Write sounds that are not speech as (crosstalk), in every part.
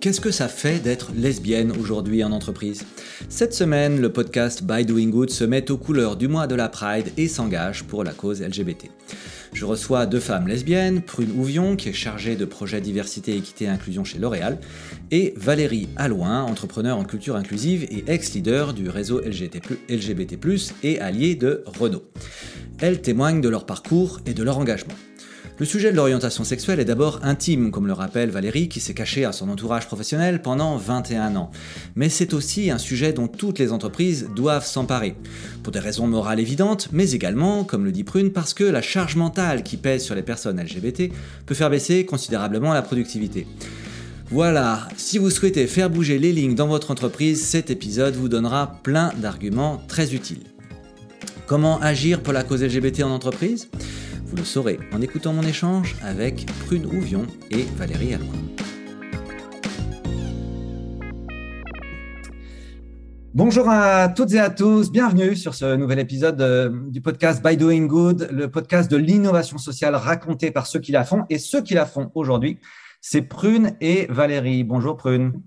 Qu'est-ce que ça fait d'être lesbienne aujourd'hui en entreprise? Cette semaine, le podcast By Doing Good se met aux couleurs du mois de la Pride et s'engage pour la cause LGBT. Je reçois deux femmes lesbiennes, Prune Ouvion, qui est chargée de projets diversité, équité et inclusion chez L'Oréal, et Valérie Alloin, entrepreneur en culture inclusive et ex-leader du réseau LGBT+, et allié de Renault. Elles témoignent de leur parcours et de leur engagement. Le sujet de l'orientation sexuelle est d'abord intime, comme le rappelle Valérie, qui s'est cachée à son entourage professionnel pendant 21 ans. Mais c'est aussi un sujet dont toutes les entreprises doivent s'emparer. Pour des raisons morales évidentes, mais également, comme le dit Prune, parce que la charge mentale qui pèse sur les personnes LGBT peut faire baisser considérablement la productivité. Voilà, si vous souhaitez faire bouger les lignes dans votre entreprise, cet épisode vous donnera plein d'arguments très utiles. Comment agir pour la cause LGBT en entreprise? Vous le saurez en écoutant mon échange avec Prune Ouvion et Valérie Alloy. Bonjour à toutes et à tous, bienvenue sur ce nouvel épisode euh, du podcast By Doing Good, le podcast de l'innovation sociale racontée par ceux qui la font. Et ceux qui la font aujourd'hui, c'est Prune et Valérie. Bonjour Prune.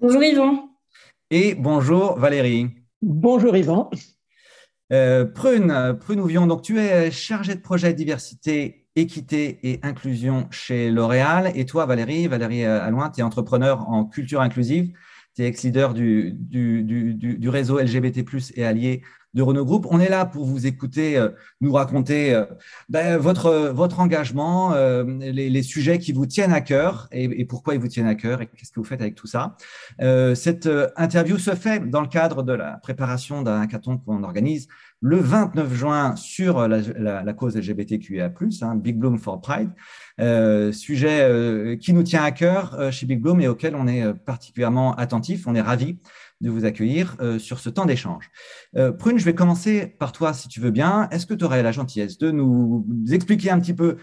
Bonjour Yvan. Et bonjour Valérie. Bonjour Yvan. Euh, Prune, Prune Ouvion, donc tu es chargée de projet diversité, équité et inclusion chez L'Oréal. Et toi, Valérie, Valérie euh, Alloin, tu es entrepreneur en culture inclusive. Tu es ex-leader du, du, réseau LGBT, et allié de Renault Group. On est là pour vous écouter, euh, nous raconter euh, ben, votre, votre engagement, euh, les, les, sujets qui vous tiennent à cœur et, et, pourquoi ils vous tiennent à cœur et qu'est-ce que vous faites avec tout ça. cette interview se fait dans le cadre de la préparation d'un hackathon qu'on organise le 29 juin sur la, la, la cause LGBTQIA+, hein, Big Bloom for Pride, euh, sujet qui nous tient à cœur chez Big Bloom et auquel on est particulièrement attentif. On est ravis de vous accueillir euh, sur ce temps d'échange. Euh, Prune, je vais commencer par toi, si tu veux bien. Est-ce que tu aurais la gentillesse de nous expliquer un petit peu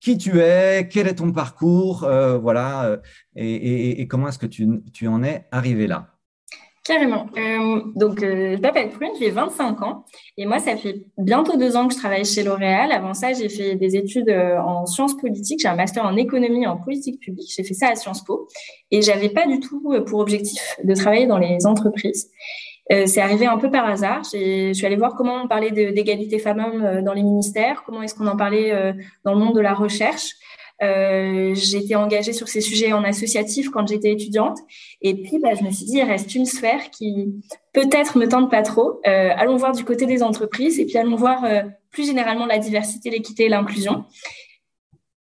qui tu es, quel est ton parcours, euh, voilà, et, comment est-ce que tu, tu en es arrivé là? Carrément. Euh, donc, euh, je m'appelle Prune, j'ai 25 ans. Et moi, ça fait bientôt deux ans que je travaille chez L'Oréal. Avant ça, j'ai fait des études euh, en sciences politiques. J'ai un master en économie et en politique publique. J'ai fait ça à Sciences Po. Et j'avais pas du tout pour objectif de travailler dans les entreprises. Euh, c'est arrivé un peu par hasard. Je suis allée voir comment on parlait d'égalité femmes-hommes dans les ministères, comment est-ce qu'on en parlait dans le monde de la recherche. Euh, j'étais engagée sur ces sujets en associatif quand j'étais étudiante. Et puis, bah, je me suis dit, il reste une sphère qui peut-être me tente pas trop. Euh, allons voir du côté des entreprises et puis allons voir euh, plus généralement la diversité, l'équité et l'inclusion.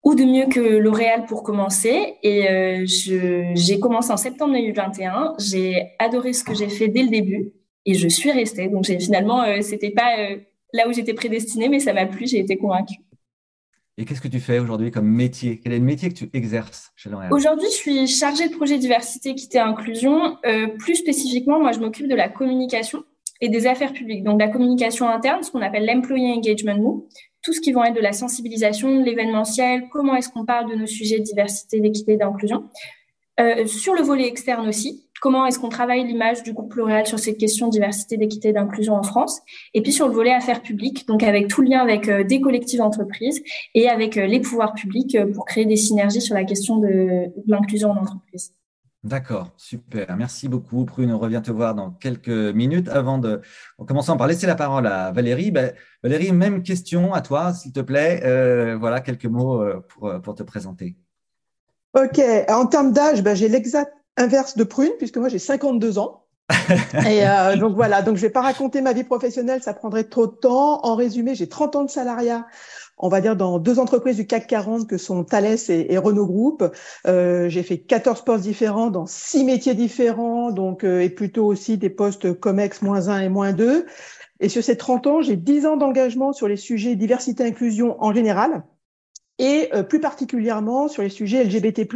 Ou de mieux que L'Oréal pour commencer. Et j'ai commencé en septembre 2021. J'ai adoré ce que j'ai fait dès le début et je suis restée. Donc, finalement, c'était pas là où j'étais prédestinée, mais ça m'a plu. J'ai été convaincue. Et qu'est-ce que tu fais aujourd'hui comme métier? Quel est le métier que tu exerces chez L'Oréal? Aujourd'hui, je suis chargée de projet diversité, équité et inclusion. Euh, plus spécifiquement, moi, je m'occupe de la communication et des affaires publiques. Donc, la communication interne, ce qu'on appelle l'employee engagement tout ce qui va être de la sensibilisation, l'événementiel, comment est-ce qu'on parle de nos sujets de diversité, d'équité et d'inclusion. Euh, sur le volet externe aussi, comment est-ce qu'on travaille l'image du groupe L'Oréal sur cette question diversité, d'équité d'inclusion en France? Et puis sur le volet affaires publiques, donc avec tout le lien avec euh, des collectifs d'entreprise et avec euh, les pouvoirs publics pour créer des synergies sur la question de, l'inclusion en entreprise. D'accord, super. Merci beaucoup. Prune, on revient te voir dans quelques minutes. Avant de, en commençant par laisser la parole à Valérie. Ben, Valérie, même question à toi, s'il te plaît. voilà quelques mots pour te présenter. Ok, en termes d'âge, ben, j'ai l'exact inverse de Prune, puisque moi j'ai 52 ans. (laughs) et euh, donc voilà, donc je vais pas raconter ma vie professionnelle, ça prendrait trop de temps. En résumé, j'ai 30 ans de salariat, on va dire dans deux entreprises du CAC 40 que sont Thales et, Renault Group. Euh, j'ai fait 14 postes différents dans six métiers différents, donc euh, et plutôt aussi des postes COMEX moins 1 et moins 2. Et sur ces 30 ans, j'ai 10 ans d'engagement sur les sujets diversité inclusion en général et euh, plus particulièrement sur les sujets LGBT+,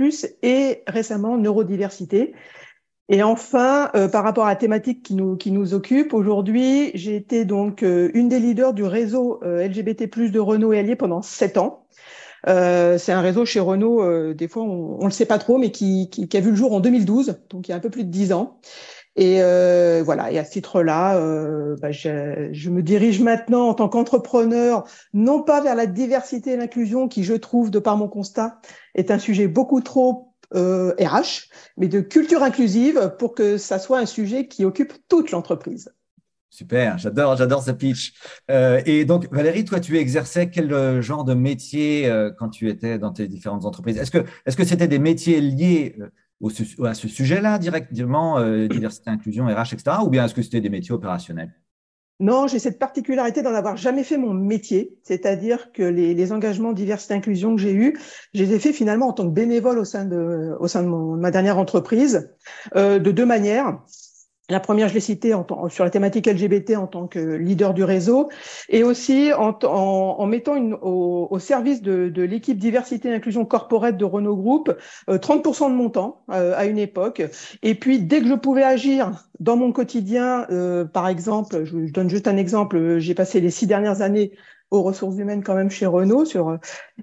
et récemment neurodiversité. Et enfin, euh, par rapport à la thématique qui nous, qui nous occupe, aujourd'hui, j'ai été donc euh, une des leaders du réseau LGBT+, de Renault et Allier pendant sept ans. c'est un réseau chez Renault, des fois on ne le sait pas trop, mais qui, qui, qui, a vu le jour en 2012, donc il y a un peu plus de dix ans. Et euh, voilà. Et à ce titre-là, euh, bah, je, je, me dirige maintenant en tant qu'entrepreneur, non pas vers la diversité et l'inclusion, qui je trouve, de par mon constat, est un sujet beaucoup trop euh, RH, mais de culture inclusive pour que ça soit un sujet qui occupe toute l'entreprise. Super, j'adore, j'adore ce pitch. Euh, et donc, Valérie, toi, tu exerçais quel euh, genre de métier euh, quand tu étais dans tes différentes entreprises? Est-ce que, est-ce que c'était des métiers liés au, à ce sujet-là directement, (clears throat) diversité, inclusion, RH, etc. Ou bien est-ce que c'était des métiers opérationnels? Non, j'ai cette particularité d'en avoir jamais fait mon métier, c'est-à-dire que les, les, engagements diversité inclusion que j'ai eus, je les ai faits finalement en tant que bénévole au sein de, au sein de, mon, de ma dernière entreprise, euh, de deux manières. La première, je l'ai citée en, sur la thématique LGBT en tant que leader du réseau, et aussi en, en, mettant une, au, service de, de l'équipe diversité et inclusion corporate de Renault Group 30% euh, de mon temps euh, à une époque. Et puis, dès que je pouvais agir dans mon quotidien, euh, par exemple, je, je, donne juste un exemple, j'ai passé les six dernières années aux ressources humaines quand même chez Renault euh,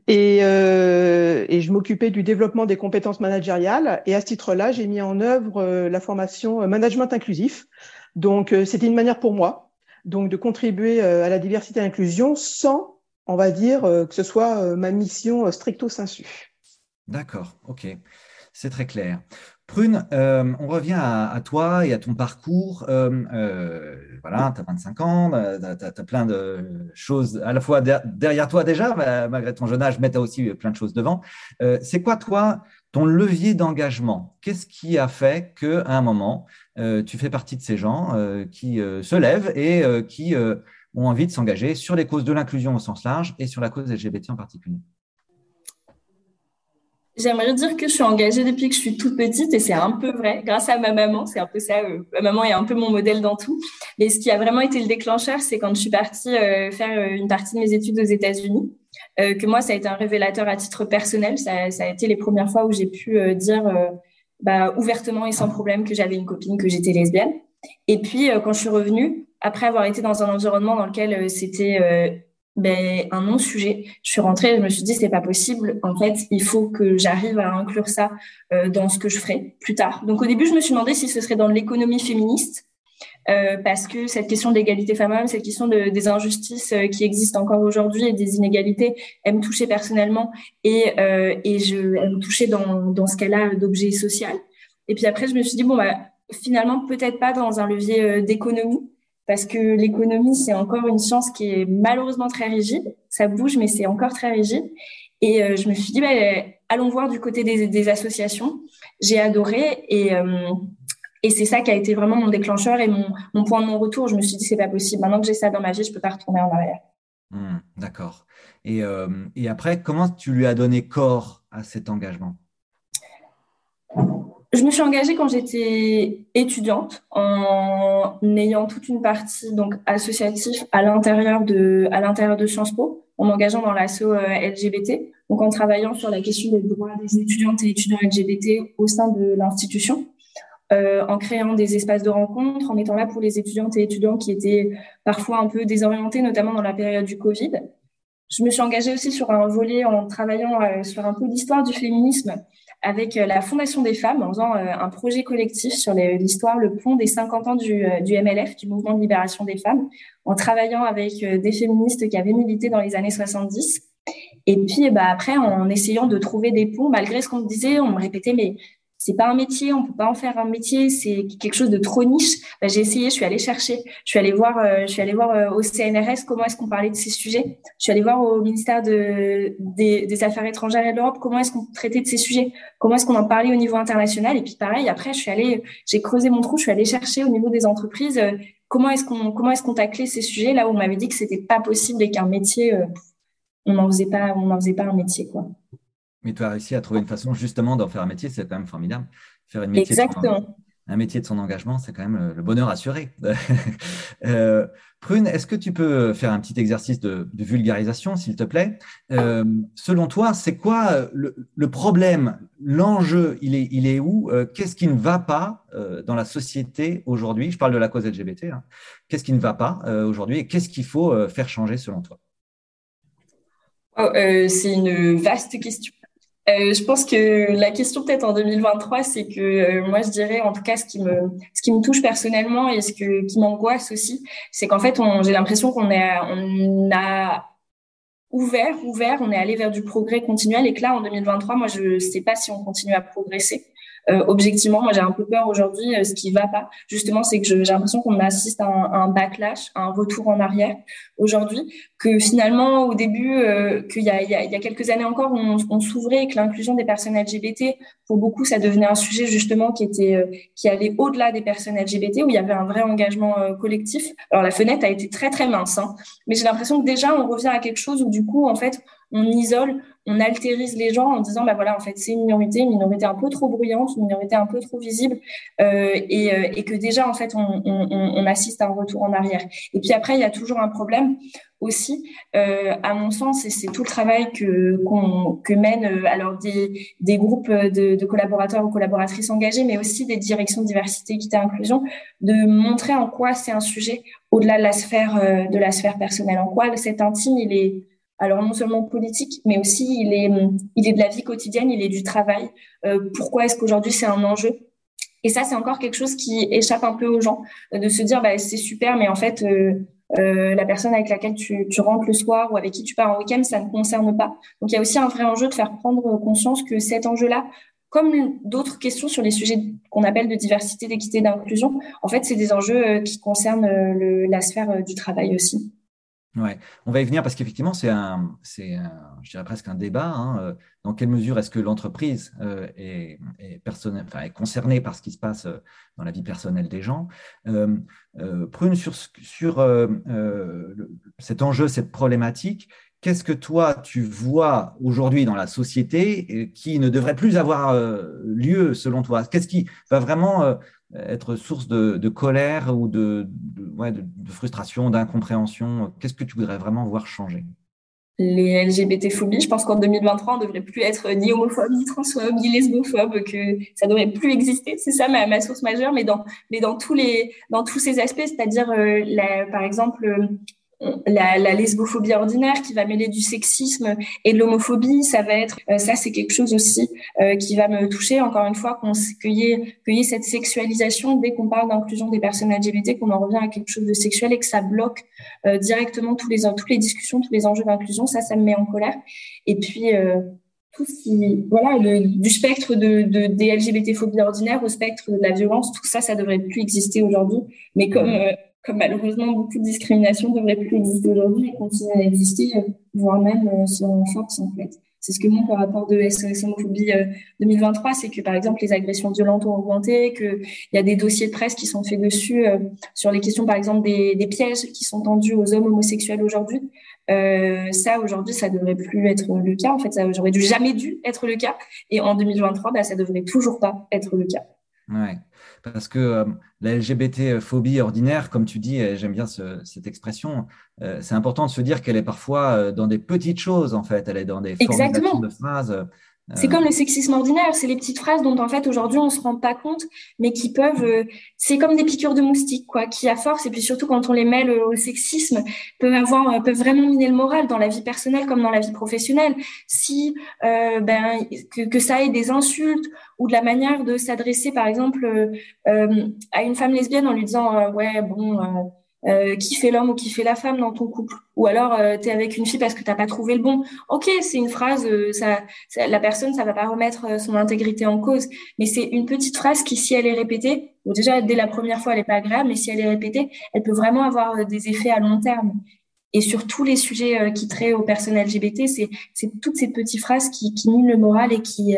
et je m'occupais du développement des compétences managériales. Et à ce titre-là j'ai mis en œuvre euh, la formation euh, management inclusif. Donc euh, c'était une manière pour moi donc de contribuer à la diversité et l'inclusion sans on va dire que ce soit ma mission stricto sensu. D'accord, ok, c'est très clair. Prune, euh, on revient à, toi et à ton parcours. Euh, euh, voilà, tu as 25 ans, tu as, plein de choses à la fois derrière toi déjà, malgré ton jeune âge, mais tu as aussi plein de choses devant. C'est quoi, toi, ton levier d'engagement? Qu'est-ce qui a fait qu'à un moment, tu fais partie de ces gens qui se lèvent et qui ont envie de s'engager sur les causes de l'inclusion au sens large et sur la cause LGBT en particulier? J'aimerais dire que je suis engagée depuis que je suis toute petite et c'est un peu vrai, grâce à ma maman. C'est un peu ça. Euh, ma maman est un peu mon modèle dans tout. Mais ce qui a vraiment été le déclencheur, c'est quand je suis partie euh, faire euh, une partie de mes études aux États-Unis. que moi, ça a été un révélateur à titre personnel. Ça, ça a été les premières fois où j'ai pu dire bah, ouvertement et sans problème que j'avais une copine, que j'étais lesbienne. Et puis, quand je suis revenue, après avoir été dans un environnement dans lequel c'était ben, un non-sujet. Je suis rentrée, je me suis dit, c'est pas possible. En fait, il faut que j'arrive à inclure ça euh, dans ce que je ferai plus tard. Donc, au début, je me suis demandé si ce serait dans l'économie féministe, euh, parce que cette question de l'égalité femmes-hommes, cette question de, des injustices euh, qui existent encore aujourd'hui et des inégalités, elle me touchait personnellement et, euh, et je, elle me touchait dans, dans ce cas-là d'objet social. Et puis après, je me suis dit, bon, bah, finalement, peut-être pas dans un levier euh, d'économie, parce que l'économie, c'est encore une science qui est malheureusement très rigide. Ça bouge, mais c'est encore très rigide. Et euh, je me suis dit, bah, allons voir du côté des, associations. J'ai adoré et, euh, et c'est ça qui a été vraiment mon déclencheur et mon, mon point de non-retour. Je me suis dit, c'est pas possible. Maintenant que j'ai ça dans ma vie, je peux pas retourner en arrière. Mmh, D'accord. Euh, et après, comment tu lui as donné corps à cet engagement? Je me suis engagée quand j'étais étudiante en ayant toute une partie donc associative à l'intérieur de à l'intérieur de Sciences Po en m'engageant dans l'asso euh, LGBT donc en travaillant sur la question des droits des étudiantes et étudiants LGBT au sein de l'institution euh, en créant des espaces de rencontre en étant là pour les étudiantes et étudiants qui étaient parfois un peu désorientés notamment dans la période du Covid. Je me suis engagée aussi sur un volet en travaillant euh, sur un peu l'histoire du féminisme avec euh, la Fondation des femmes en faisant euh, un projet collectif sur l'histoire, le pont des 50 ans du, euh, MLF, du mouvement de libération des femmes, en travaillant avec des féministes qui avaient milité dans les années 70. Et puis, bah, après, en essayant de trouver des ponts, malgré ce qu'on me disait, on me répétait, mais c'est pas un métier, on peut pas en faire un métier, c'est quelque chose de trop niche. Ben, j'ai essayé, je suis allée chercher, je suis allée voir, euh, je suis allée voir euh, au CNRS comment est-ce qu'on parlait de ces sujets. Je suis allée voir au ministère de, des, des Affaires étrangères et de l'Europe comment est-ce qu'on traitait de ces sujets, comment est-ce qu'on en parlait au niveau international. Et puis pareil, après, je suis allée, j'ai creusé mon trou, je suis allée chercher au niveau des entreprises euh, comment est-ce qu'on comment est-ce qu'on taclait ces sujets là où on m'avait dit que c'était pas possible et qu'un métier, on n'en faisait pas, on n'en faisait pas un métier quoi. Mais tu as réussi à trouver une façon justement d'en faire un métier, c'est quand même formidable. Faire une métier Exactement. un métier de son engagement, c'est quand même le bonheur assuré. (laughs) euh, Prune, est-ce que tu peux faire un petit exercice de, vulgarisation, s'il te plaît? Euh, Selon toi, c'est quoi le, problème? L'enjeu, il est, il est où? Euh, Qu'est-ce qui ne va pas euh, dans la société aujourd'hui? Je parle de la cause LGBT. Hein. Qu'est-ce qui ne va pas aujourd'hui? Et qu'est-ce qu'il faut faire changer selon toi? Oh, C'est une vaste question. Euh, je pense que la question peut-être en 2023, c'est que euh, moi je dirais en tout cas ce qui me ce qui me touche personnellement et ce que qui m'angoisse aussi, c'est qu'en fait j'ai l'impression qu'on a on a ouvert ouvert, on est allé vers du progrès continuel et que là en 2023, moi je sais pas si on continue à progresser. Euh, objectivement, moi j'ai un peu peur aujourd'hui. Euh, ce qui va pas, justement, c'est que j'ai l'impression qu'on assiste à un, backlash, à un retour en arrière aujourd'hui. Que finalement, au début, euh, qu'il y y, y a quelques années encore, on, s'ouvrait et que l'inclusion des personnes LGBT, pour beaucoup, ça devenait un sujet justement qui était qui allait au-delà des personnes LGBT, où il y avait un vrai engagement collectif. Alors la fenêtre a été très très mince, hein, mais j'ai l'impression que déjà on revient à quelque chose où du coup, en fait, on isole, on altérise les gens en disant bah voilà en fait c'est une minorité, une minorité un peu trop bruyante, une minorité un peu trop visible euh, et, euh, et, que déjà en fait on, assiste à un retour en arrière. Et puis après il y a toujours un problème aussi euh, à mon sens et c'est tout le travail que mènent alors des, groupes de, de, collaborateurs ou collaboratrices engagés mais aussi des directions diversité équité inclusion de montrer en quoi c'est un sujet au-delà de la sphère de la sphère personnelle en quoi cet intime il est alors non seulement politique, mais aussi il est, il est de la vie quotidienne, il est du travail. Euh, pourquoi est-ce qu'aujourd'hui c'est un enjeu? Et ça, c'est encore quelque chose qui échappe un peu aux gens, euh, de se dire bah, c'est super, mais en fait, euh, euh, la personne avec laquelle tu, tu, rentres le soir ou avec qui tu pars en week-end, ça ne concerne pas. Donc il y a aussi un vrai enjeu de faire prendre conscience que cet enjeu-là, comme d'autres questions sur les sujets qu'on appelle de diversité, d'équité, d'inclusion, en fait, c'est des enjeux qui concernent le, la sphère du travail aussi. Ouais, on va y venir parce qu'effectivement, c'est un, c'est, je dirais presque un débat. Hein, euh, dans quelle mesure est-ce que l'entreprise euh, est, est, enfin, est, concernée par ce qui se passe euh, dans la vie personnelle des gens Prune, sur, sur cet enjeu, cette problématique, qu'est-ce que toi, tu vois aujourd'hui dans la société qui ne devrait plus avoir lieu selon toi? Qu'est-ce qui va vraiment être source de, colère ou de, de, frustration, d'incompréhension Qu'est-ce que tu voudrais vraiment voir changer? Les LGBT-phobies, je pense qu'en 2023, on ne devrait plus être ni homophobe, ni transphobe, ni lesbophobe, que ça ne devrait plus exister. C'est ça ma, source majeure, mais dans, mais dans, tous, les, dans tous ces aspects, c'est-à-dire, euh, par exemple, la, la, lesbophobie ordinaire qui va mêler du sexisme et de l'homophobie, ça va être euh, ça c'est quelque chose aussi euh, qui va me toucher. Encore une fois qu'on qu'il y, ait cette sexualisation dès qu'on parle d'inclusion des personnes LGBT qu'on en revient à quelque chose de sexuel et que ça bloque euh, directement tous les toutes les discussions tous les enjeux d'inclusion ça ça me met en colère. Et puis tout ce qui voilà le, du spectre de, de des LGBT phobies ordinaires au spectre de la violence tout ça ça devrait plus exister aujourd'hui. Mais comme comme malheureusement beaucoup de discriminations devraient plus exister aujourd'hui et continuer à exister, euh, voire même euh, se renforcent en fait. C'est ce que montre le rapport de SOS Homophobie 2023, c'est que par exemple les agressions violentes ont augmenté, qu'il y a des dossiers de presse qui sont faits dessus euh, sur les questions par exemple des, pièges qui sont tendus aux hommes homosexuels aujourd'hui. Euh, ça aujourd'hui ça devrait plus être le cas. En fait, ça j'aurais dû jamais dû être le cas. Et en 2023, bah, ça devrait toujours pas être le cas. Ouais parce que euh, la LGBT-phobie ordinaire, comme tu dis, j'aime bien cette expression, euh, c'est important de se dire qu'elle est parfois euh, dans des petites choses, en fait, elle est dans des Exactement. de phrases. C'est comme le sexisme ordinaire, c'est les petites phrases dont en fait aujourd'hui on se rend pas compte, mais qui peuvent, c'est comme des piqûres de moustiques quoi, qui à force et puis surtout quand on les mêle au sexisme peuvent avoir, peuvent vraiment miner le moral dans la vie personnelle comme dans la vie professionnelle. Si ben que, que ça ait des insultes ou de la manière de s'adresser, par exemple, euh, euh, à une femme lesbienne en lui disant euh, ouais bon. Qui fait l'homme ou qui fait la femme dans ton couple. Ou alors tu es avec une fille parce que t'as pas trouvé le bon. Ok c'est une phrase ça, la personne ça va pas remettre son intégrité en cause. Mais c'est une petite phrase qui si elle est répétée bon, déjà dès la première fois elle est pas agréable mais si elle est répétée elle peut vraiment avoir des effets à long terme. Et sur tous les sujets qui traitent aux personnes LGBT c'est toutes ces petites phrases qui, qui minent le moral et qui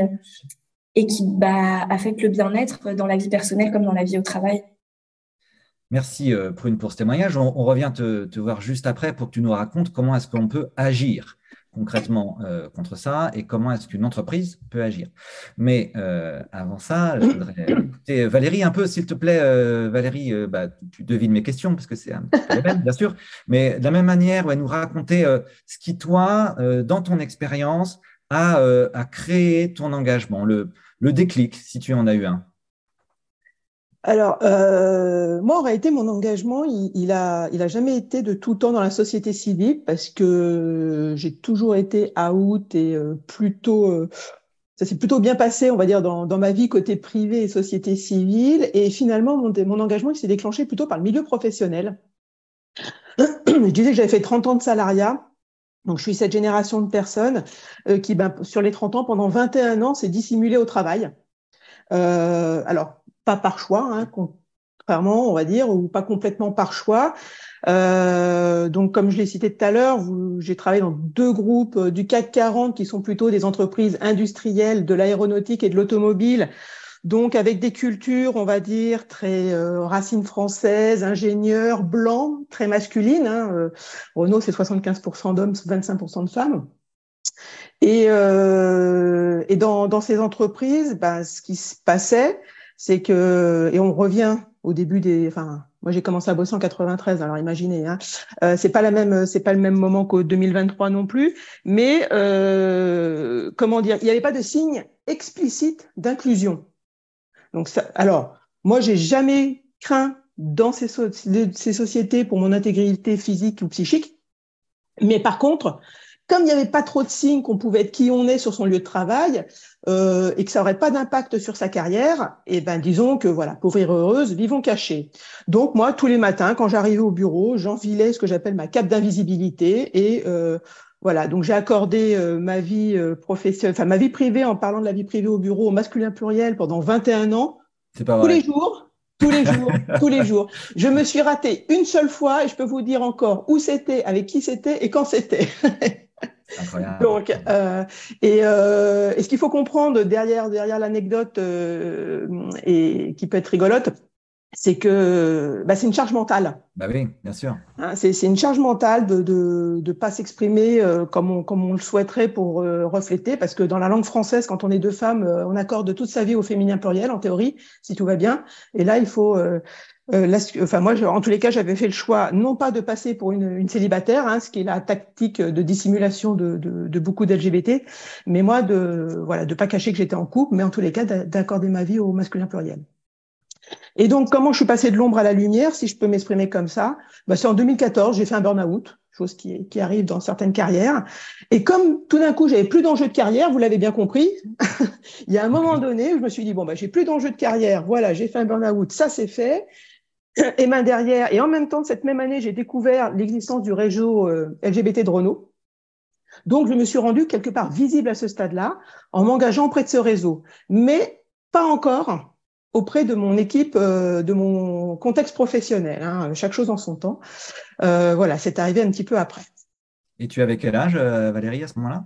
et qui bah, affecte le bien-être dans la vie personnelle comme dans la vie au travail. Merci euh, Prune pour ce témoignage. On, revient te, voir juste après pour que tu nous racontes comment est-ce qu'on peut agir concrètement euh, contre ça et comment est-ce qu'une entreprise peut agir. Mais euh, avant ça, je voudrais écouter Valérie un peu, s'il te plaît. Valérie, bah, tu devines mes questions parce que c'est un peu bien sûr. Mais de la même manière, ouais, nous raconter ce qui, toi, dans ton expérience, a, a, créé ton engagement, le déclic, si tu en as eu un alors, euh, moi, en réalité, mon engagement, il, a, il a jamais été de tout temps dans la société civile parce que j'ai toujours été out et euh, plutôt, euh, ça s'est plutôt bien passé, on va dire, dans, dans, ma vie côté privé et société civile. Et finalement, mon, mon engagement il s'est déclenché plutôt par le milieu professionnel. (clears throat) Je disais que j'avais fait 30 ans de salariat. Donc, je suis cette génération de personnes euh, qui, ben, sur les 30 ans, pendant 21 ans, s'est dissimulé au travail. Euh, alors, pas par choix, hein, contrairement, on va dire, ou pas complètement par choix. Euh, donc, comme je l'ai cité tout à l'heure, j'ai travaillé dans deux groupes euh, du CAC 40 qui sont plutôt des entreprises industrielles de l'aéronautique et de l'automobile. Donc, avec des cultures, on va dire, très euh, racines françaises, ingénieurs, blancs, très masculines. Hein. Euh, Renault, c'est 75% d'hommes, 25% de femmes. Et, et dans, dans, ces entreprises, ben, ce qui se passait, c'est que, et on revient au début des, enfin, moi, j'ai commencé à bosser en 93, alors imaginez, hein, euh, c'est pas la même, c'est pas le même moment qu'au 2023 non plus, mais euh, comment dire, il n'y avait pas de signe explicite d'inclusion. Donc, ça, alors, moi, j'ai jamais craint dans ces, ces sociétés pour mon intégrité physique ou psychique, mais par contre, comme il n'y avait pas trop de signes qu'on pouvait être qui on est sur son lieu de travail euh, et que ça n'aurait pas d'impact sur sa carrière, et eh ben disons que voilà, pauvre et heureuse, vivons cachés. Donc moi, tous les matins, quand j'arrivais au bureau, j'enfilais ce que j'appelle ma cape d'invisibilité et euh, voilà, donc j'ai accordé euh, ma vie euh, professionnelle, enfin ma vie privée en parlant de la vie privée au bureau au masculin pluriel pendant 21 ans. C'est pas vrai. Tous les jours, tous les jours, (laughs) tous les jours. Je me suis ratée une seule fois et je peux vous dire encore où c'était, avec qui c'était et quand c'était. (laughs) Incroyable. Donc, euh, et, euh, et, ce qu'il faut comprendre derrière derrière l'anecdote euh, et qui peut être rigolote, c'est que bah, c'est une charge mentale. Bah oui, bien sûr. Hein, c'est une charge mentale de de, de pas s'exprimer euh, comme on comme on le souhaiterait pour euh, refléter, parce que dans la langue française, quand on est deux femmes, euh, on accorde toute sa vie au féminin pluriel en théorie, si tout va bien. Et là, il faut enfin moi, en tous les cas, j'avais fait le choix non pas de passer pour une, une célibataire, hein, ce qui est la tactique de dissimulation de, de, de beaucoup d'LGBT, mais moi de voilà de pas cacher que j'étais en couple, mais en tous les cas d'accorder ma vie au masculin pluriel. Et donc, comment je suis passée de l'ombre à la lumière, si je peux m'exprimer comme ça? Bah, C'est en 2014, j'ai fait un burn-out, chose qui, qui, arrive dans certaines carrières. Et comme tout d'un coup, j'avais plus d'enjeu de carrière, vous l'avez bien compris, (laughs) il y a un moment donné où je me suis dit, bon, bah, j'ai plus d'enjeu de carrière, voilà, j'ai fait un burn-out, ça c'est fait. Et main derrière, et en même temps, cette même année, j'ai découvert l'existence du réseau euh, LGBT de Renault. Donc, je me suis rendue quelque part visible à ce stade-là en m'engageant auprès de ce réseau. Mais pas encore auprès de mon équipe, euh, de mon contexte professionnel. Hein, chaque chose en son temps. Euh, voilà, c'est arrivé un petit peu après. Et tu avais quel âge, euh, Valérie, à ce moment-là?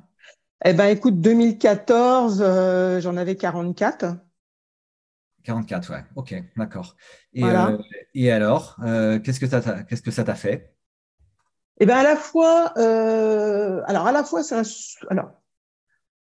Eh ben, écoute, 2014, j'en avais 44. 44, ouais. Ok, d'accord. Et, et alors, qu'est-ce que ça t'a, qu'est-ce que ça t'a fait? Eh ben, à la fois, alors à la fois, c'est un, alors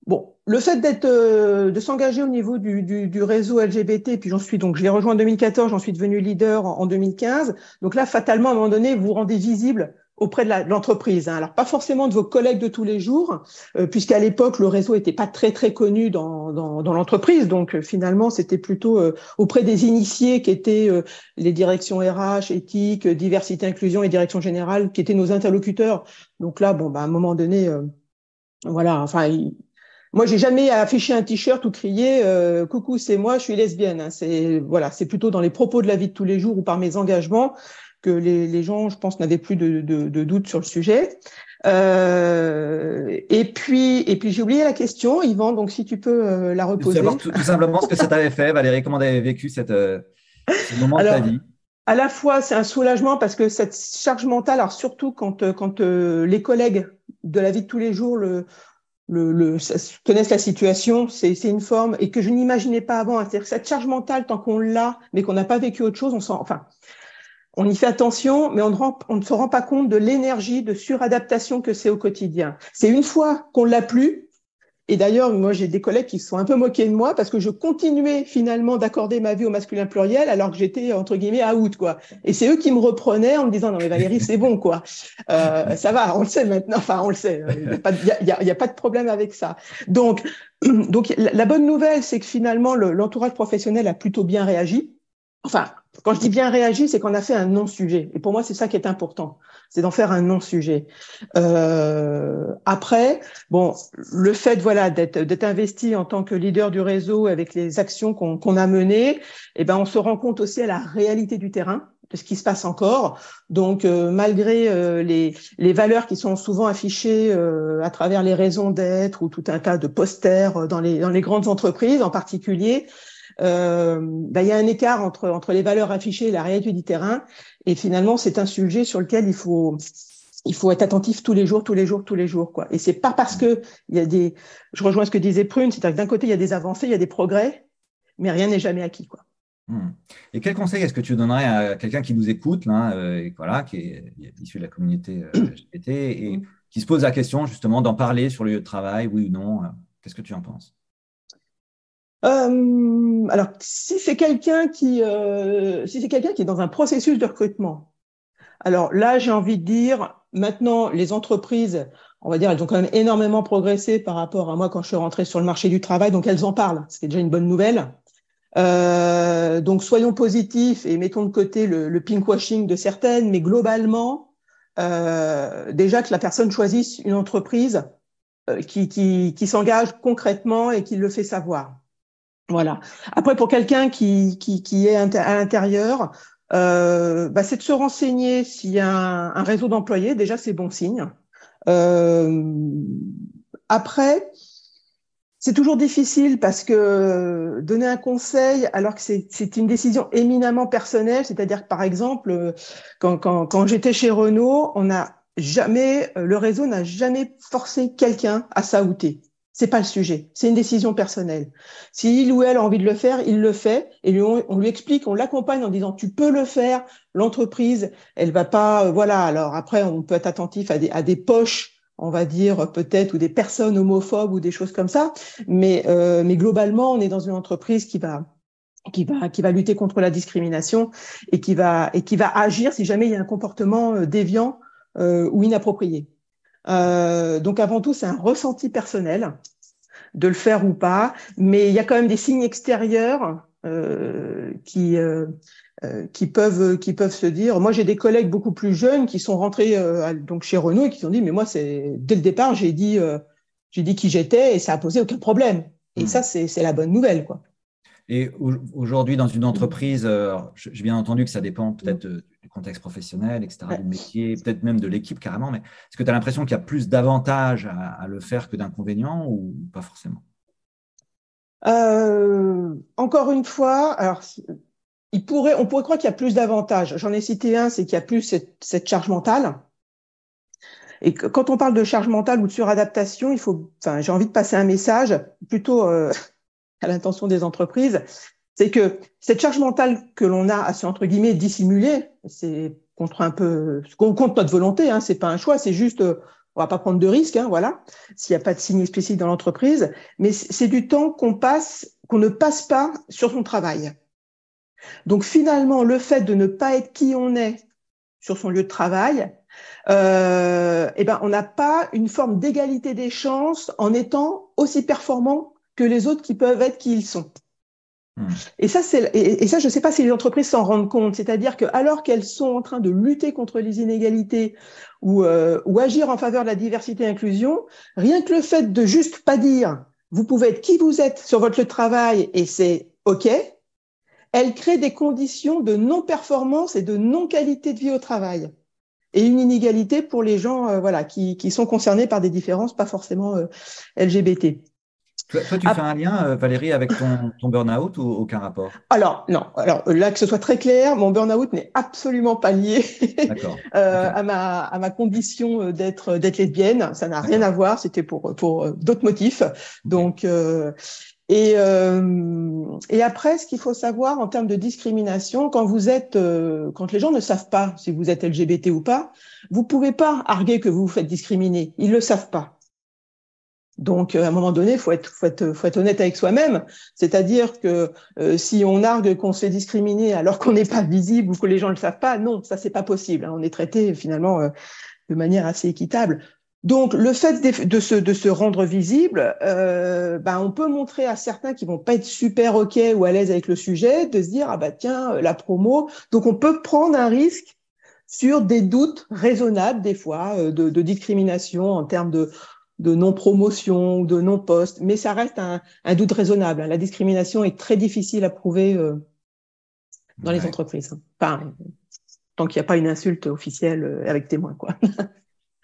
Bon, le fait d'être, euh, de s'engager au niveau du, du, du réseau LGBT, puis j'en suis donc, je l'ai rejoint en 2014, j'en suis devenu leader en, 2015. Donc là, fatalement, à un moment donné, vous vous rendez visible auprès de l'entreprise. Hein. Alors pas forcément de vos collègues de tous les jours, euh, puisqu'à l'époque le réseau était pas très très connu dans, dans, dans l'entreprise. Donc euh, finalement c'était plutôt auprès des initiés qui étaient les directions RH, éthique, diversité, inclusion et direction générale, qui étaient nos interlocuteurs. Donc là bon bah à un moment donné voilà enfin moi, j'ai jamais affiché un t-shirt ou crié euh, "Coucou, c'est moi, je suis lesbienne". Hein. C'est voilà, c'est plutôt dans les propos de la vie de tous les jours ou par mes engagements que les, les gens, je pense, n'avaient plus de, de, de doute sur le sujet. Euh, et puis, et puis j'ai oublié la question, Yvan. Donc, si tu peux euh, la reposer. Tout, tout, simplement ce que ça t'avait fait, Valérie. Comment t'avais vécu cette euh, ce moment alors, de ta vie à la fois, c'est un soulagement parce que cette charge mentale, alors surtout quand, euh, quand les collègues de la vie de tous les jours le, le, le, connaissent la situation, c'est une forme et que je n'imaginais pas avant. C'est-à-dire que cette charge mentale, tant qu'on l'a, mais qu'on n'a pas vécu autre chose, on s'en, enfin, on y fait attention, mais on ne, se rend pas compte de l'énergie de suradaptation que c'est au quotidien. C'est une fois qu'on l'a plus, et d'ailleurs, moi, j'ai des collègues qui se sont un peu moqués de moi parce que je continuais finalement d'accorder ma vie au masculin pluriel alors que j'étais entre guillemets out, quoi. Et c'est eux qui me reprenaient en me disant non mais Valérie, c'est bon, quoi. Euh, ça va, on le sait maintenant. Enfin, on le sait. Il n'y a, pas de problème avec ça. Donc, donc la bonne nouvelle, c'est que finalement, l'entourage professionnel a plutôt bien réagi. Enfin, quand je dis bien réagi, c'est qu'on a fait un non-sujet. Et pour moi, c'est ça qui est important, c'est d'en faire un non-sujet. Euh, après, bon, le fait, voilà, d'être investi en tant que leader du réseau avec les actions qu'on a menées, eh ben, on se rend compte aussi à la réalité du terrain de ce qui se passe encore. Donc, euh, malgré euh, les, les, valeurs qui sont souvent affichées euh, à travers les raisons d'être ou tout un tas de posters dans les, dans les grandes entreprises en particulier, euh, bah, il y a un écart entre, les valeurs affichées et la réalité du terrain. Et finalement, c'est un sujet sur lequel il faut, être attentif tous les jours, tous les jours, tous les jours, quoi. Et c'est pas parce que il y a des, je rejoins ce que disait Prune, c'est-à-dire que d'un côté il y a des avancées, il y a des progrès, mais rien n'est jamais acquis. Hmm. Et quel conseil est-ce que tu donnerais à quelqu'un qui nous écoute, euh, voilà, qui est issu de la communauté euh, LGBT et qui se pose la question justement d'en parler sur le lieu de travail, oui ou non Qu'est-ce que tu en penses? Euh, alors, si c'est quelqu'un qui, euh, si c'est quelqu'un qui est dans un processus de recrutement, alors là, j'ai envie de dire, maintenant, les entreprises, on va dire, elles ont quand même énormément progressé par rapport à moi quand je suis rentrée sur le marché du travail, donc elles en parlent. C'est déjà une bonne nouvelle. Euh, donc, soyons positifs et mettons de côté le, le pinkwashing de certaines, mais globalement, déjà que la personne choisisse une entreprise qui, qui, qui s'engage concrètement et qui le fait savoir. Voilà. Après, pour quelqu'un qui, qui, qui, est à l'intérieur, euh, bah, c'est de se renseigner s'il y a un, réseau d'employés. Déjà, c'est bon signe. Euh, après, c'est toujours difficile parce que donner un conseil alors que c'est une décision éminemment personnelle, c'est-à-dire que par exemple, quand, quand, quand j'étais chez Renault, on n'a jamais, le réseau n'a jamais forcé quelqu'un à s'outer c'est pas le sujet. C'est une décision personnelle. Si il ou elle a envie de le faire, il le fait et on, lui explique, on l'accompagne en disant tu peux le faire. L'entreprise, elle va pas, euh, voilà. Alors après, on peut être attentif à des, poches, on va dire peut-être ou des personnes homophobes ou des choses comme ça. Mais euh, mais globalement, on est dans une entreprise qui va qui va qui va lutter contre la discrimination et qui va et qui va agir si jamais il y a un comportement euh, déviant ou inapproprié. Euh, donc avant tout, c'est un ressenti personnel de le faire ou pas, mais il y a quand même des signes extérieurs euh, qui euh, euh qui peuvent qui peuvent se dire. Moi, j'ai des collègues beaucoup plus jeunes qui sont rentrés euh, donc chez Renault et qui ont dit mais moi c'est dès le départ j'ai dit j'ai dit qui j'étais et ça a posé aucun problème. Et mmh. ça c'est c'est la bonne nouvelle quoi. Et aujourd'hui, dans une entreprise, j'ai bien entendu que ça dépend peut-être du contexte professionnel, etc., du métier, peut-être même de l'équipe carrément, mais est-ce que tu as l'impression qu'il y a plus d'avantages à, le faire que d'inconvénients ou pas forcément? Euh, Encore une fois, alors, il pourrait, on pourrait croire qu'il y a plus d'avantages. J'en ai cité un, c'est qu'il y a plus cette, charge mentale. Et quand on parle de charge mentale ou de suradaptation, il faut, enfin, j'ai envie de passer un message plutôt euh, à l'intention des entreprises, c'est que cette charge mentale que l'on a à se entre guillemets dissimuler, c'est contre un peu contre notre volonté, hein, c'est pas un choix, c'est juste euh, on va pas prendre de risques, hein, voilà, s'il n'y a pas de signe explicite dans l'entreprise, mais c'est du temps qu'on passe, qu'on ne passe pas sur son travail. Donc finalement, le fait de ne pas être qui on est sur son lieu de travail, euh, eh ben on n'a pas une forme d'égalité des chances en étant aussi performant que les autres qui peuvent être qui ils sont. Hmm. Et ça, c'est, et, ça, je ne sais pas si les entreprises s'en rendent compte. C'est-à-dire que alors qu'elles sont en train de lutter contre les inégalités ou, euh, ou agir en faveur de la diversité et l'inclusion, rien que le fait de juste pas dire vous pouvez être qui vous êtes sur votre lieu de travail et c'est OK, elle crée des conditions de non-performance et de non-qualité de vie au travail et une inégalité pour les gens euh, voilà qui, qui, sont concernés par des différences pas forcément euh, LGBT. Toi, tu fais un lien, euh, Valérie, avec ton, ton burn-out ou aucun rapport? Alors, non. Alors là, que ce soit très clair, mon burn-out n'est absolument pas lié (laughs) euh, à, ma, à ma condition euh, d'être lesbienne. Ça n'a rien à voir. C'était pour, pour d'autres motifs. Donc, et, et après, ce qu'il faut savoir en termes de discrimination, quand vous êtes, quand les gens ne savent pas si vous êtes LGBT ou pas, vous pouvez pas arguer que vous vous faites discriminer. Ils le savent pas. Donc, euh, à un moment donné, il faut être, faut, être, faut être honnête avec soi-même. C'est-à-dire que euh, si on argue qu'on se fait discriminer alors qu'on n'est pas visible ou que les gens ne le savent pas, non, ça c'est pas possible. Hein. On est traité finalement euh, de manière assez équitable. Donc, le fait de, se, de se, rendre visible, euh, ben, on peut montrer à certains qui vont pas être super OK ou à l'aise avec le sujet, de se dire, ah bah tiens, la promo. Donc, on peut prendre un risque sur des doutes raisonnables, des fois, euh, de, de discrimination en termes de, de non-promotion ou de non-poste, mais ça reste un, un, doute raisonnable. La discrimination est très difficile à prouver euh, dans les entreprises. Enfin, tant qu'il n'y a pas une insulte officielle euh, avec témoin, quoi. (laughs)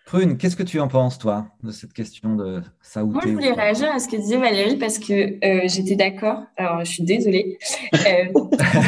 Prune, qu'est-ce que tu en penses, toi, de cette question de ça Moi, je voulais réagir à ce que disait Valérie parce que euh, j'étais d'accord. Alors, je suis désolée. Euh, (laughs)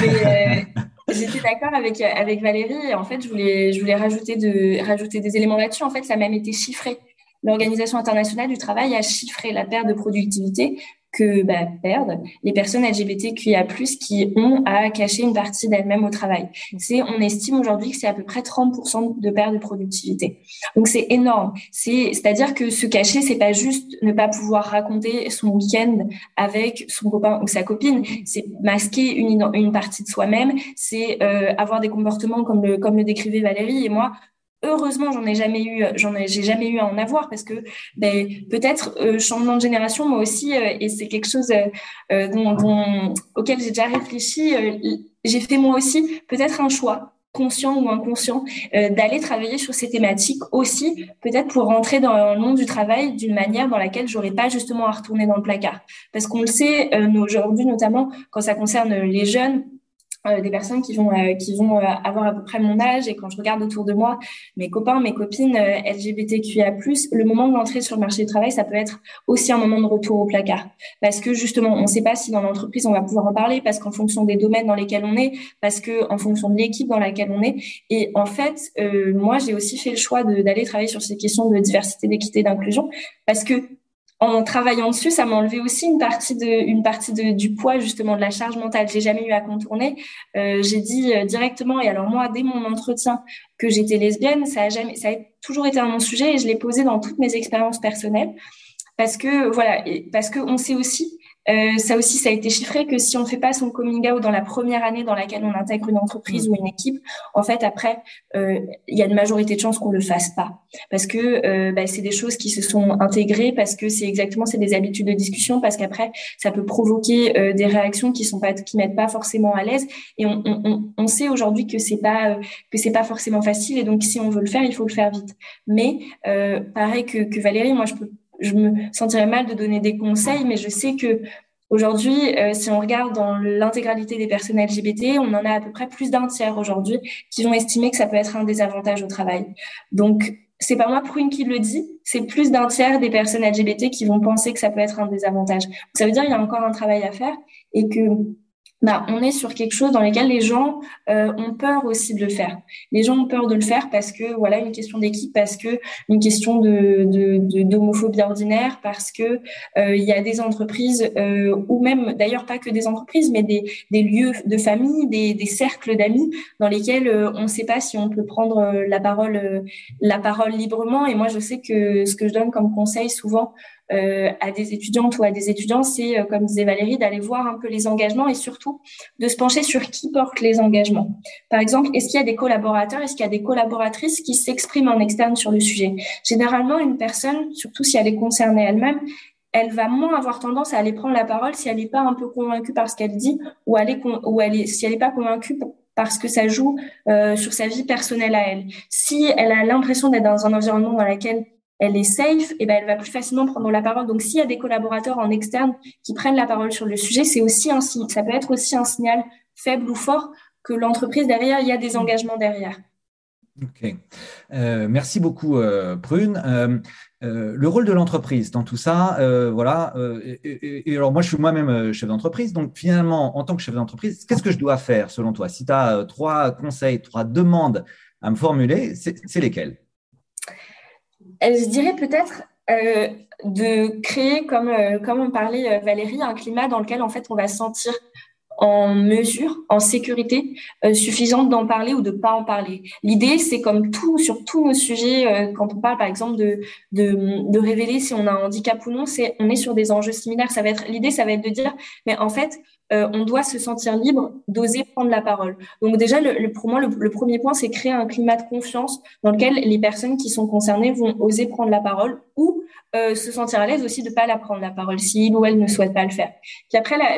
mais euh, j'étais d'accord avec, avec Valérie. Et en fait, je voulais, je voulais rajouter, de, rajouter des éléments là-dessus. En fait, ça a même été chiffré. L'Organisation internationale du travail a chiffré la perte de productivité que bah, perdent les personnes LGBTQIA+, qui ont à cacher une partie d'elles-mêmes au travail. C'est, on estime aujourd'hui que c'est à peu près 30% de perte de productivité. Donc c'est énorme. C'est, c'est-à-dire que se cacher, c'est pas juste ne pas pouvoir raconter son week-end avec son copain ou sa copine. C'est masquer une, une partie de soi-même. C'est euh, avoir des comportements comme le, comme le décrivait Valérie. Et moi, heureusement, j'en ai jamais eu, j'ai jamais eu à en avoir parce que ben, peut-être euh, changement de génération, moi aussi, euh, et c'est quelque chose euh, auquel j'ai déjà réfléchi. j'ai fait moi aussi peut-être un choix conscient ou inconscient d'aller travailler sur ces thématiques aussi peut-être pour rentrer dans le monde du travail d'une manière dans laquelle j'aurais pas justement à retourner dans le placard parce qu'on le sait aujourd'hui notamment quand ça concerne les jeunes euh, des personnes qui vont euh, qui vont euh, avoir à peu près mon âge. Et quand je regarde autour de moi mes copains mes copines LGBTQIA+ le moment de l'entrée sur le marché du travail ça peut être aussi un moment de retour au placard. Parce que justement on ne sait pas si dans l'entreprise on va pouvoir en parler parce qu'en fonction des domaines dans lesquels on est parce que en fonction de l'équipe dans laquelle on est. Et en fait moi j'ai aussi fait le choix d'aller travailler sur ces questions de diversité d'équité d'inclusion. Parce que en travaillant dessus, ça m'a enlevé aussi une partie de, une partie de, du poids justement de la charge mentale. J'ai jamais eu à contourner. Euh, j'ai dit euh, directement et alors moi dès mon entretien que j'étais lesbienne, ça a jamais, ça a toujours été un mon sujet et je l'ai posé dans toutes mes expériences personnelles parce que voilà, parce que on sait aussi euh, ça aussi, ça a été chiffré que si on fait pas son coming out dans la première année dans laquelle on intègre une entreprise mm. ou une équipe, en fait, après, euh, il y a une majorité de chances qu'on le fasse pas, parce que euh, bah, c'est des choses qui se sont intégrées, parce que c'est exactement c'est des habitudes de discussion, parce qu'après, ça peut provoquer euh, des réactions qui sont pas qui mettent pas forcément à l'aise, et on, on, on sait aujourd'hui que c'est pas euh, que c'est pas forcément facile, et donc si on veut le faire, il faut le faire vite. Mais pareil que, que Valérie, moi, je peux je me sentirais mal de donner des conseils, mais je sais que aujourd'hui, euh, si on regarde dans l'intégralité des personnes LGBT, on en a à peu près plus d'un tiers aujourd'hui qui vont estimer que ça peut être un désavantage au travail. Donc, c'est pas moi Prune qui le dit, c'est plus d'un tiers des personnes LGBT qui vont penser que ça peut être un désavantage. ça veut dire qu'il y a encore un travail à faire et que bah, on est sur quelque chose dans lequel les gens euh, ont peur aussi de le faire. Les gens ont peur de le faire parce que voilà une question d'équipe, parce que une question de d'homophobie ordinaire, parce que euh, il y a des entreprises euh, ou même d'ailleurs pas que des entreprises, mais des, lieux de famille, des, cercles d'amis dans lesquels on ne sait pas si on peut prendre la parole librement. Et moi je sais que ce que je donne comme conseil souvent à des étudiantes ou à des étudiants, c'est, euh, comme disait Valérie, d'aller voir un peu les engagements et surtout de se pencher sur qui porte les engagements. Par exemple, est-ce qu'il y a des collaborateurs, est-ce qu'il y a des collaboratrices qui s'expriment en externe sur le sujet? Généralement, une personne, surtout si elle est concernée elle-même, elle va moins avoir tendance à aller prendre la parole si elle n'est pas un peu convaincue par ce qu'elle dit ou, elle est, ou elle est, si elle n'est pas convaincue parce que ça joue euh, sur sa vie personnelle à elle. Si elle a l'impression d'être dans un environnement dans lequel elle est safe, et ben elle va plus facilement prendre la parole. Donc s'il y a des collaborateurs en externe qui prennent la parole sur le sujet, c'est aussi un ça peut être aussi un signal faible ou fort que l'entreprise derrière, il y a des engagements derrière. Ok, euh, merci beaucoup euh, Prune. Euh, le rôle de l'entreprise dans tout ça, voilà. Alors moi, je suis moi-même chef d'entreprise, donc finalement, en tant que chef d'entreprise, qu'est-ce que je dois faire selon toi? Si tu as trois conseils, trois demandes à me formuler, c'est lesquels? Je dirais peut-être euh, de créer, comme, euh, parlait euh, Valérie, un climat dans lequel en fait on va se sentir en mesure, en sécurité suffisante d'en parler ou de pas en parler. L'idée, c'est comme tout sur tous nos sujets, quand on parle par exemple de révéler si on a un handicap ou non, c'est on est sur des enjeux similaires. Ça va être l'idée, ça va être de dire, mais en fait, euh, on doit se sentir libre d'oser prendre la parole. Donc déjà, pour moi, le, premier point, c'est créer un climat de confiance dans lequel les personnes qui sont concernées vont oser prendre la parole ou euh, se sentir à l'aise aussi de pas la prendre la parole si il ou elle ne souhaite pas le faire. Puis après, la,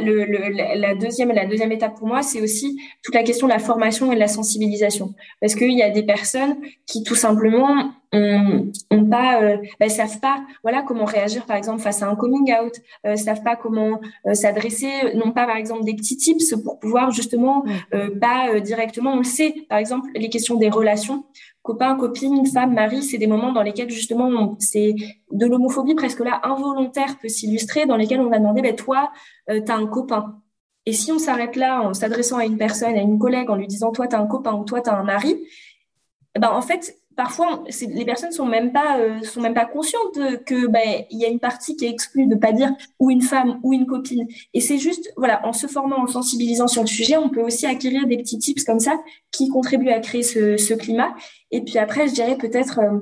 la deuxième, la deuxième étape pour moi, c'est aussi toute la question de la formation et de la sensibilisation, parce qu'il y a des personnes qui tout simplement on, on pas, euh, bah, savent pas, voilà, comment réagir par exemple face à un coming out, euh, savent pas comment euh, s'adresser, non pas par exemple des petits tips pour pouvoir justement euh, pas directement, on le sait, par exemple les questions des relations, copain, copine, femme, mari, c'est des moments dans lesquels justement c'est de l'homophobie presque là involontaire peut s'illustrer, dans lesquels on va demander, ben toi, tu as un copain. Et si on s'arrête là en s'adressant à une personne, à une collègue, en lui disant toi, tu as un copain ou toi, tu as un mari, ben, en fait, parfois, les personnes sont même pas euh, sont même pas conscientes que ben il y a une partie qui est exclue de pas dire ou une femme ou une copine. Et c'est juste voilà, en se formant, en sensibilisant sur le sujet, on peut aussi acquérir des petits tips comme ça qui contribuent à créer ce, ce climat. Et puis après, je dirais peut-être euh,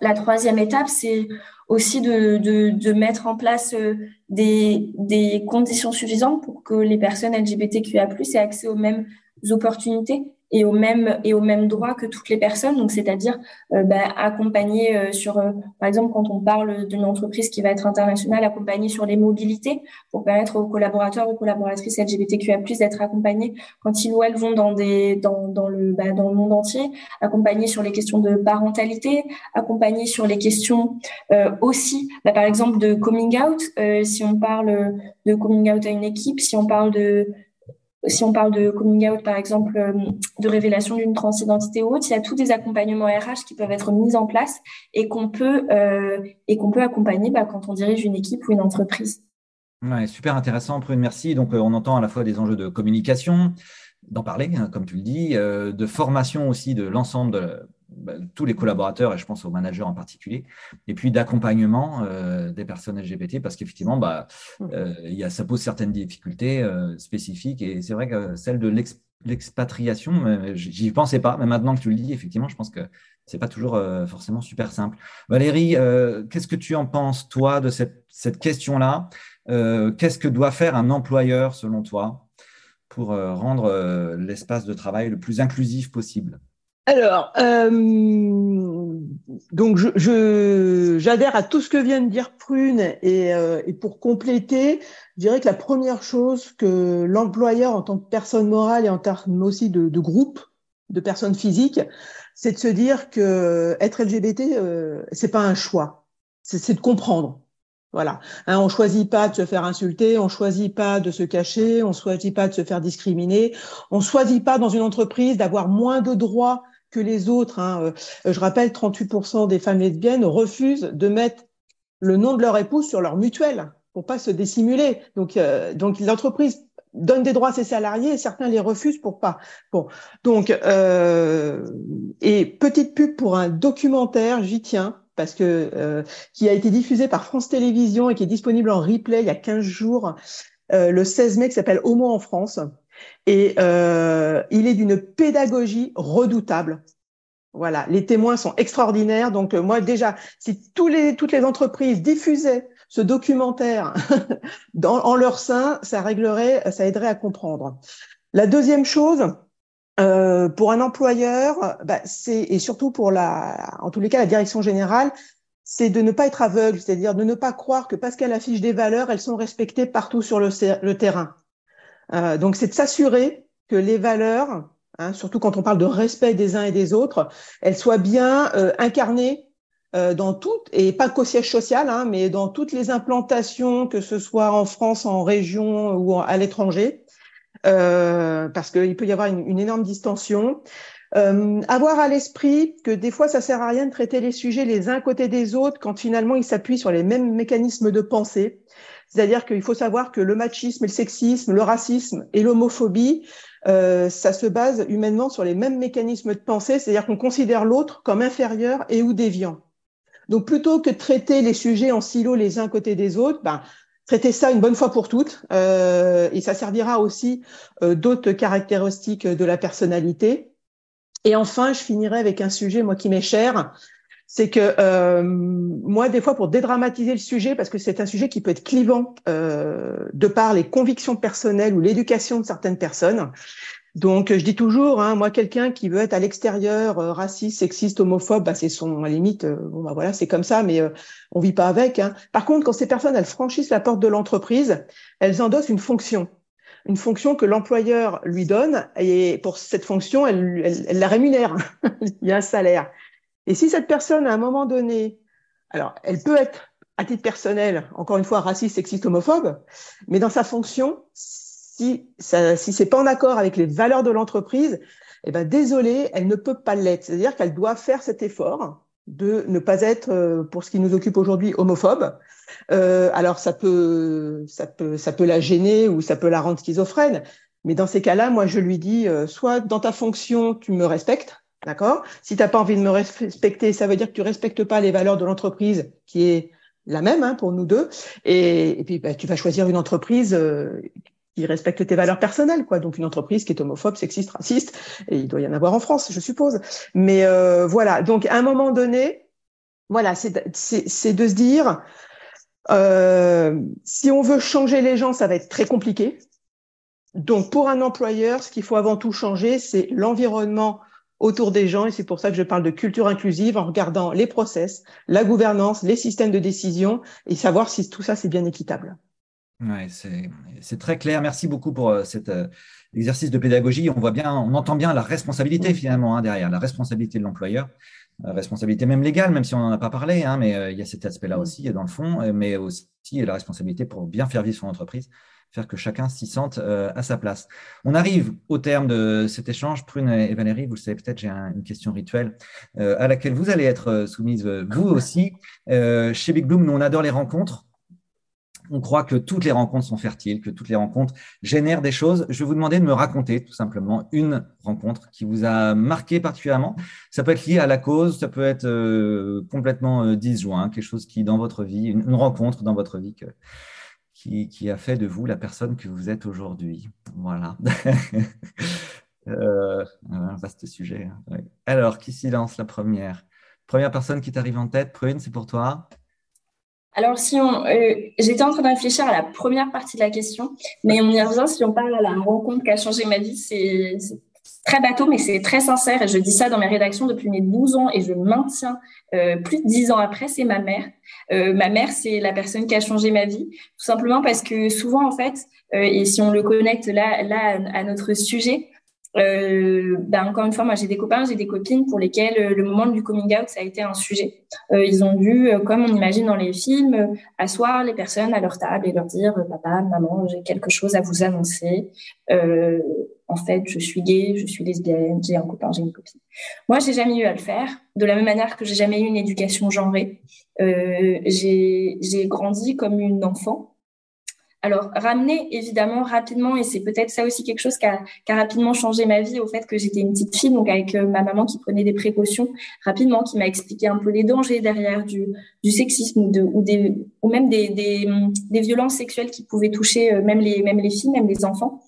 la troisième étape, c'est aussi de, de, de, mettre en place euh, des, des conditions suffisantes pour que les personnes LGBTQIA+ aient accès aux mêmes opportunités et au même et au même droit que toutes les personnes. Donc, c'est-à-dire euh, bah, accompagner euh, sur, euh, par exemple, quand on parle d'une entreprise qui va être internationale, accompagner sur les mobilités pour permettre aux collaborateurs ou collaboratrices LGBTQIA+ d'être accompagnés quand ils ou elles vont dans des dans, dans le bah, dans le monde entier, accompagner sur les questions de parentalité, accompagner sur les questions aussi, bah, par exemple, de coming out. si on parle de coming out à une équipe, si on parle de si on parle de coming out, par exemple, euh, de révélation d'une transidentité ou autre, il y a tous des accompagnements RH qui peuvent être mis en place et qu'on peut, euh, accompagner bah, quand on dirige une équipe ou une entreprise. Super intéressant, Prune, merci. Donc, euh, on entend à la fois des enjeux de communication, d'en parler, hein, comme tu le dis, de formation aussi de l'ensemble de tous les collaborateurs, et je pense aux managers en particulier, et puis d'accompagnement euh, des personnes LGBT, parce qu'effectivement, bah, mmh. euh, y a, ça pose certaines difficultés euh, spécifiques, et c'est vrai que celle de l'expatriation, j'y pensais pas, mais maintenant que tu le dis, effectivement, je pense que c'est pas toujours forcément super simple. Valérie, qu'est-ce que tu en penses, toi, de cette, cette question-là? Qu'est-ce que doit faire un employeur, selon toi, pour rendre l'espace de travail le plus inclusif possible? Alors, euh, donc je, j'adhère à tout ce que vient de dire Prune et, euh, et, pour compléter, je dirais que la première chose que l'employeur en tant que personne morale et en termes aussi de, de groupe, de personnes physiques, c'est de se dire que être LGBT, euh, c'est pas un choix, c'est, c'est de comprendre. Voilà. Hein, on choisit pas de se faire insulter, on choisit pas de se cacher, on choisit pas de se faire discriminer, on choisit pas dans une entreprise d'avoir moins de droits que les autres. Hein. Euh, je rappelle, 38% des femmes lesbiennes refusent de mettre le nom de leur épouse sur leur mutuelle pour pas se dissimuler. Donc, euh, donc l'entreprise donne des droits à ses salariés et certains les refusent pour pas. Bon, donc euh, et petite pub pour un documentaire, j'y tiens parce que qui a été diffusé par France Télévisions et qui est disponible en replay il y a 15 jours, le 16 mai, qui s'appelle Homo en France. Et euh, il est d'une pédagogie redoutable. Voilà, les témoins sont extraordinaires. Donc euh, moi déjà, si tous les, toutes les entreprises diffusaient ce documentaire (laughs) dans, en leur sein, ça réglerait, ça aiderait à comprendre. La deuxième chose, euh, pour un employeur, bah, c'est et surtout pour la, en tous les cas, la direction générale, c'est de ne pas être aveugle, c'est-à-dire de ne pas croire que parce qu'elle affiche des valeurs, elles sont respectées partout sur le, le terrain. Euh, donc, c'est de s'assurer que les valeurs, hein, surtout quand on parle de respect des uns et des autres, elles soient bien euh, incarnées euh, dans toutes, et pas qu'au siège social, hein, mais dans toutes les implantations, que ce soit en France, en région ou à l'étranger, parce qu'il peut y avoir une, énorme distension. avoir à l'esprit que des fois, ça sert à rien de traiter les sujets les uns côté des autres quand finalement ils s'appuient sur les mêmes mécanismes de pensée. C'est-à-dire qu'il faut savoir que le machisme, le sexisme, le racisme et l'homophobie, euh, ça se base humainement sur les mêmes mécanismes de pensée, c'est-à-dire qu'on considère l'autre comme inférieur et ou déviant. Donc plutôt que de traiter les sujets en silo les uns côté des autres, ben, traiter ça une bonne fois pour toutes, euh, et ça servira aussi euh, d'autres caractéristiques de la personnalité. Et enfin, je finirai avec un sujet, moi, qui m'est cher, c'est que euh, moi, des fois, pour dédramatiser le sujet, parce que c'est un sujet qui peut être clivant euh, de par les convictions personnelles ou l'éducation de certaines personnes. Donc, je dis toujours, hein, moi, quelqu'un qui veut être à l'extérieur, euh, raciste, sexiste, homophobe, bah, c'est son limite. Bon, bah voilà, c'est comme ça, mais on vit pas avec. Hein. Par contre, quand ces personnes elles franchissent la porte de l'entreprise, elles endossent une fonction une fonction que l'employeur lui donne et pour cette fonction, elle, elle, elle la rémunère. (laughs) Il y a un salaire. Et si cette personne, à un moment donné, alors elle peut être à titre personnel, encore une fois, raciste, sexiste, homophobe, mais dans sa fonction, si ça, si c'est pas en accord avec les valeurs de l'entreprise, eh ben désolé, elle ne peut pas l'être. C'est-à-dire qu'elle doit faire cet effort de ne pas être, euh, pour ce qui nous occupe aujourd'hui, homophobe. Euh, alors ça peut, ça peut, ça peut la gêner ou ça peut la rendre schizophrène. Mais dans ces cas-là, moi je lui dis, euh, soit dans ta fonction, tu me respectes, D'accord? Si tu n'as pas envie de me respecter, ça veut dire que tu respectes pas les valeurs de l'entreprise qui est la même hein, pour nous deux. Et, puis, bah, tu vas choisir une entreprise euh, qui respecte tes valeurs personnelles, quoi. Donc, une entreprise qui est homophobe, sexiste, raciste. Et il doit y en avoir en France, je suppose. Mais euh, voilà. Donc, à un moment donné, voilà, c'est de se dire, euh, si on veut changer les gens, ça va être très compliqué. Donc, pour un employeur, ce qu'il faut avant tout changer, c'est l'environnement autour des gens. Et c'est pour ça que je parle de culture inclusive en regardant les process, la gouvernance, les systèmes de décision et savoir si tout ça, c'est bien équitable. Ouais, c'est très clair. Merci beaucoup pour euh, cet euh, exercice de pédagogie. On voit bien, on entend bien la responsabilité finalement hein, derrière, la responsabilité de l'employeur, responsabilité même légale, même si on n'en a pas parlé, hein, mais euh, il y a cet aspect-là aussi dans le fond, mais aussi la responsabilité pour bien faire vivre son entreprise faire que chacun s'y sente euh, à sa place. On arrive au terme de cet échange. Prune et Valérie, vous le savez peut-être, j'ai une question rituelle euh, à laquelle vous allez être euh, soumise vous (laughs) aussi. chez Big Bloom, nous, on adore les rencontres. On croit que toutes les rencontres sont fertiles, que toutes les rencontres génèrent des choses. Je vais vous demander de me raconter tout simplement une rencontre qui vous a marqué particulièrement. Ça peut être lié à la cause, ça peut être complètement disjoint, quelque chose qui dans votre vie, une, rencontre dans votre vie que, qui, a fait de vous la personne que vous êtes aujourd'hui. Voilà. (laughs) euh, un vaste sujet. Hein. Alors, qui s'y lance la première? Première personne qui t'arrive en tête, Prune, c'est pour toi alors, si on, euh, j'étais en train de réfléchir à la première partie de la question, mais on y revient si on parle à la rencontre qui a changé ma vie. C'est très bateau, mais c'est très sincère. Et je dis ça dans mes rédactions depuis mes 12 ans et je maintiens euh, plus de 10 ans après, c'est ma mère. Euh, ma mère, c'est la personne qui a changé ma vie, tout simplement parce que souvent, en fait, euh, et si on le connecte là, là à notre sujet, ben encore une fois, moi j'ai des copains, j'ai des copines pour lesquels euh, le moment du coming out ça a été un sujet. Ils ont dû, comme on imagine dans les films, asseoir les personnes à leur table et leur dire papa, maman, j'ai quelque chose à vous annoncer. En fait, je suis gay, je suis lesbienne, j'ai un copain, j'ai une copine. Moi, j'ai jamais eu à le faire. De la même manière que j'ai jamais eu une éducation genrée, j'ai grandi comme une enfant alors, ramener évidemment rapidement, et c'est peut-être ça aussi quelque chose qui a, rapidement changé ma vie, au fait que j'étais une petite fille, donc avec euh, ma maman qui prenait des précautions rapidement, qui m'a expliqué un peu les dangers derrière du, sexisme ou, même des, violences sexuelles qui pouvaient toucher euh, même les filles, même les enfants.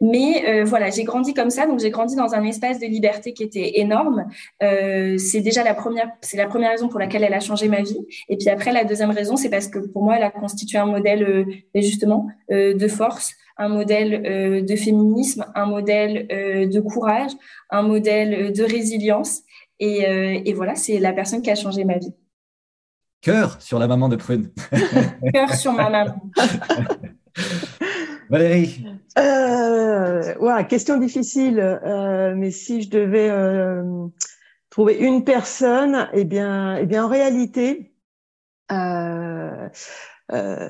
Mais euh, voilà, j'ai grandi comme ça, donc j'ai grandi dans un espace de liberté qui était énorme. Euh, c'est déjà la première, c'est la première raison pour laquelle elle a changé ma vie. Et puis après, la deuxième raison, c'est parce que pour moi, elle a constitué un modèle euh, justement euh, de force, un modèle euh, de féminisme, un modèle de courage, un modèle de résilience. Et, et voilà, c'est la personne qui a changé ma vie. Cœur sur la maman de Prune. (laughs) Cœur sur ma maman. (laughs) Valérie euh, ouais, Question difficile, euh, mais si je devais euh, trouver une personne, eh bien, eh bien en réalité, euh, euh,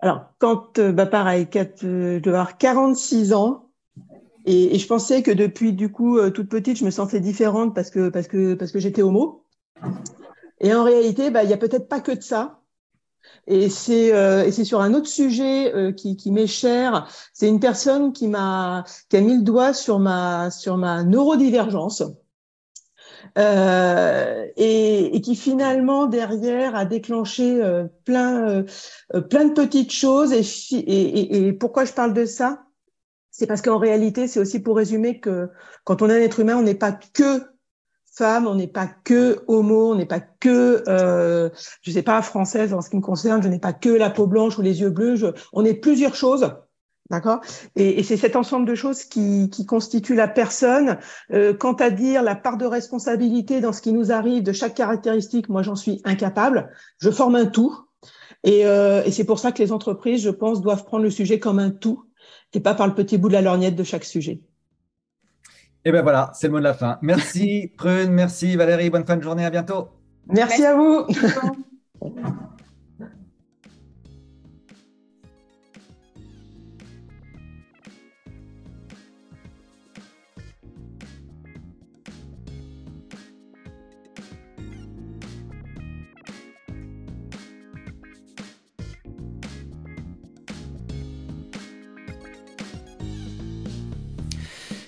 alors quand, bah pareil, je devais avoir 46 ans, et, je pensais que depuis du coup toute petite, je me sentais différente parce que parce que parce que j'étais homo. Et en réalité, bah il y a peut-être pas que de ça. Et c'est euh, sur un autre sujet euh, qui, qui m'est cher. C'est une personne qui m'a qui a mis le doigt sur ma sur ma neurodivergence. Euh, et, et, qui finalement derrière a déclenché euh, plein euh, plein de petites choses et, et, et, pourquoi je parle de ça? C'est parce qu'en réalité c'est aussi pour résumer que quand on est un être humain on n'est pas que femme, on n'est pas que homo, on n'est pas que, euh, je sais pas, française en ce qui me concerne, je n'ai pas que la peau blanche ou les yeux bleus, on est plusieurs choses. D'accord? Et, c'est cet ensemble de choses qui, qui constitue la personne. Euh, quant à dire la part de responsabilité dans ce qui nous arrive de chaque caractéristique, moi j'en suis incapable. Je forme un tout. Et, euh, et c'est pour ça que les entreprises, je pense, doivent prendre le sujet comme un tout et pas par le petit bout de la lorgnette de chaque sujet. Et ben voilà, c'est le mot de la fin. Merci Prune, merci Valérie, bonne fin de journée, à bientôt. Merci. à vous. (laughs)